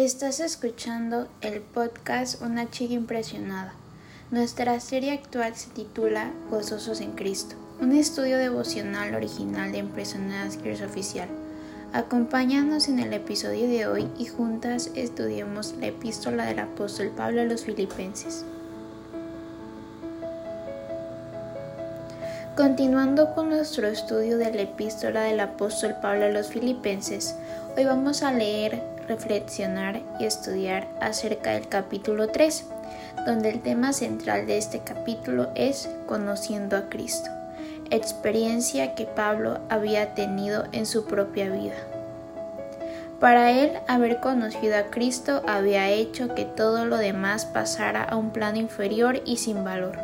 Estás escuchando el podcast Una chica impresionada. Nuestra serie actual se titula Gozosos en Cristo, un estudio devocional original de Impresionadas Girls Oficial. Acompáñanos en el episodio de hoy y juntas estudiemos la epístola del apóstol Pablo a los filipenses. Continuando con nuestro estudio de la epístola del apóstol Pablo a los filipenses, hoy vamos a leer, reflexionar y estudiar acerca del capítulo 3, donde el tema central de este capítulo es conociendo a Cristo, experiencia que Pablo había tenido en su propia vida. Para él, haber conocido a Cristo había hecho que todo lo demás pasara a un plano inferior y sin valor.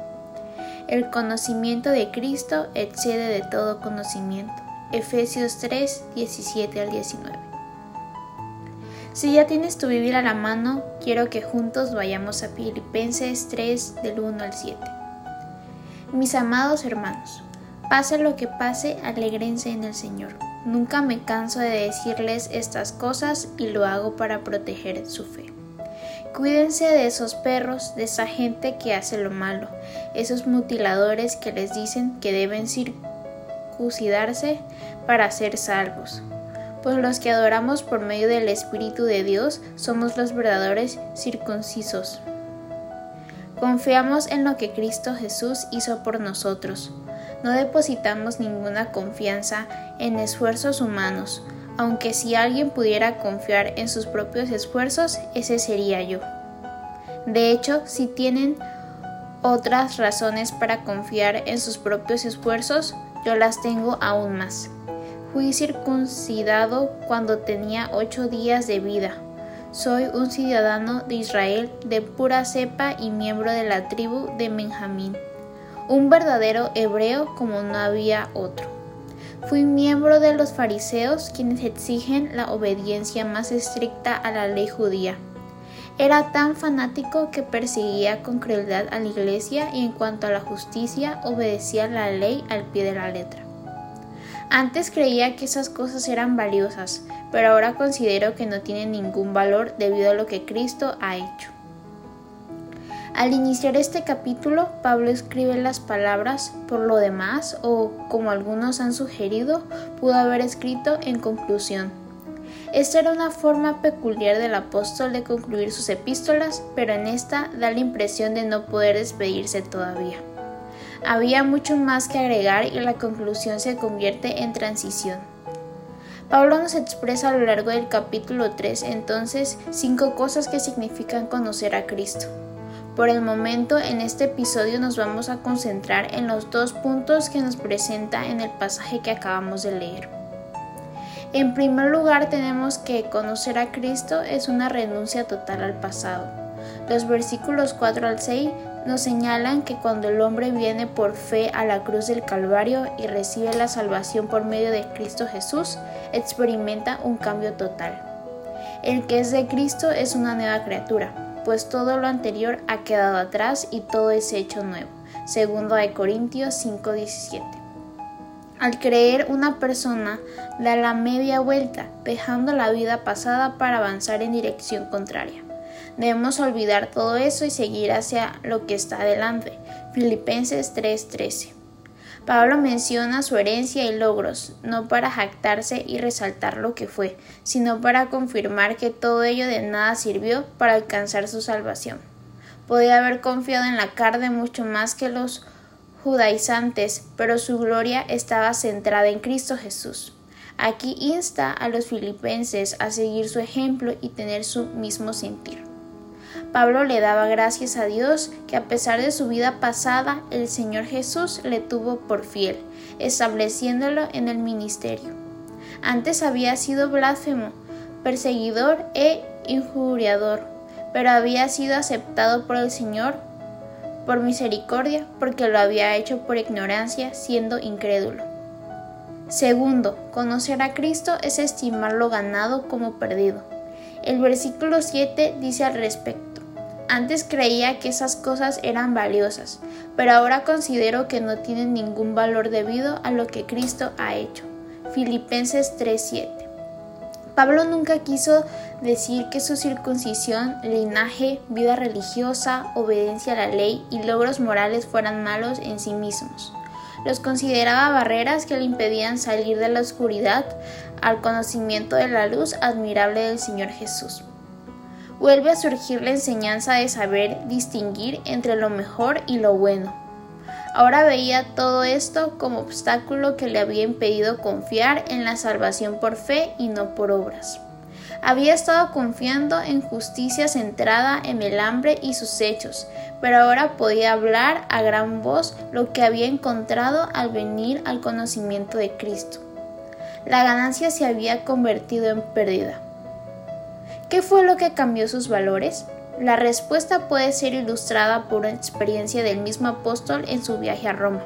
El conocimiento de Cristo excede de todo conocimiento. Efesios 3, 17 al 19. Si ya tienes tu Biblia a la mano, quiero que juntos vayamos a Filipenses 3 del 1 al 7. Mis amados hermanos, pase lo que pase, alegrense en el Señor. Nunca me canso de decirles estas cosas y lo hago para proteger su fe. Cuídense de esos perros, de esa gente que hace lo malo, esos mutiladores que les dicen que deben circuncidarse para ser salvos. Pues los que adoramos por medio del Espíritu de Dios somos los verdaderos circuncisos. Confiamos en lo que Cristo Jesús hizo por nosotros. No depositamos ninguna confianza en esfuerzos humanos, aunque si alguien pudiera confiar en sus propios esfuerzos, ese sería yo. De hecho, si tienen otras razones para confiar en sus propios esfuerzos, yo las tengo aún más. Fui circuncidado cuando tenía ocho días de vida. Soy un ciudadano de Israel de pura cepa y miembro de la tribu de Benjamín. Un verdadero hebreo como no había otro. Fui miembro de los fariseos quienes exigen la obediencia más estricta a la ley judía. Era tan fanático que perseguía con crueldad a la iglesia y en cuanto a la justicia obedecía la ley al pie de la letra. Antes creía que esas cosas eran valiosas, pero ahora considero que no tienen ningún valor debido a lo que Cristo ha hecho. Al iniciar este capítulo, Pablo escribe las palabras por lo demás o, como algunos han sugerido, pudo haber escrito en conclusión. Esta era una forma peculiar del apóstol de concluir sus epístolas, pero en esta da la impresión de no poder despedirse todavía. Había mucho más que agregar y la conclusión se convierte en transición. Pablo nos expresa a lo largo del capítulo 3 entonces cinco cosas que significan conocer a Cristo. Por el momento, en este episodio nos vamos a concentrar en los dos puntos que nos presenta en el pasaje que acabamos de leer. En primer lugar, tenemos que conocer a Cristo es una renuncia total al pasado. Los versículos 4 al 6 nos señalan que cuando el hombre viene por fe a la cruz del Calvario y recibe la salvación por medio de Cristo Jesús, experimenta un cambio total. El que es de Cristo es una nueva criatura pues todo lo anterior ha quedado atrás y todo es hecho nuevo. Segundo de Corintios 5:17. Al creer una persona da la media vuelta, dejando la vida pasada para avanzar en dirección contraria. Debemos olvidar todo eso y seguir hacia lo que está adelante. Filipenses 3:13. Pablo menciona su herencia y logros, no para jactarse y resaltar lo que fue, sino para confirmar que todo ello de nada sirvió para alcanzar su salvación. Podía haber confiado en la carne mucho más que los judaizantes, pero su gloria estaba centrada en Cristo Jesús. Aquí insta a los filipenses a seguir su ejemplo y tener su mismo sentir. Pablo le daba gracias a Dios que a pesar de su vida pasada, el Señor Jesús le tuvo por fiel, estableciéndolo en el ministerio. Antes había sido blasfemo, perseguidor e injuriador, pero había sido aceptado por el Señor por misericordia, porque lo había hecho por ignorancia, siendo incrédulo. Segundo, conocer a Cristo es estimar lo ganado como perdido. El versículo 7 dice al respecto, antes creía que esas cosas eran valiosas, pero ahora considero que no tienen ningún valor debido a lo que Cristo ha hecho. Filipenses 3:7. Pablo nunca quiso decir que su circuncisión, linaje, vida religiosa, obediencia a la ley y logros morales fueran malos en sí mismos. Los consideraba barreras que le impedían salir de la oscuridad al conocimiento de la luz admirable del Señor Jesús. Vuelve a surgir la enseñanza de saber distinguir entre lo mejor y lo bueno. Ahora veía todo esto como obstáculo que le había impedido confiar en la salvación por fe y no por obras. Había estado confiando en justicia centrada en el hambre y sus hechos, pero ahora podía hablar a gran voz lo que había encontrado al venir al conocimiento de Cristo. La ganancia se había convertido en pérdida. ¿Qué fue lo que cambió sus valores? La respuesta puede ser ilustrada por una experiencia del mismo apóstol en su viaje a Roma.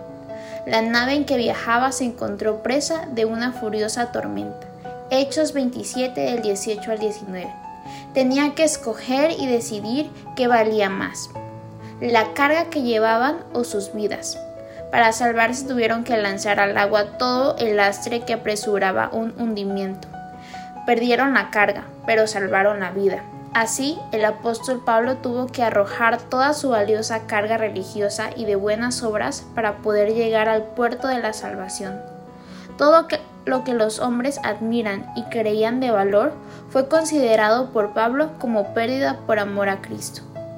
La nave en que viajaba se encontró presa de una furiosa tormenta. Hechos 27 del 18 al 19. Tenía que escoger y decidir qué valía más, la carga que llevaban o sus vidas. Para salvarse tuvieron que lanzar al agua todo el lastre que apresuraba un hundimiento. Perdieron la carga, pero salvaron la vida. Así, el apóstol Pablo tuvo que arrojar toda su valiosa carga religiosa y de buenas obras para poder llegar al puerto de la salvación. Todo lo que los hombres admiran y creían de valor fue considerado por Pablo como pérdida por amor a Cristo.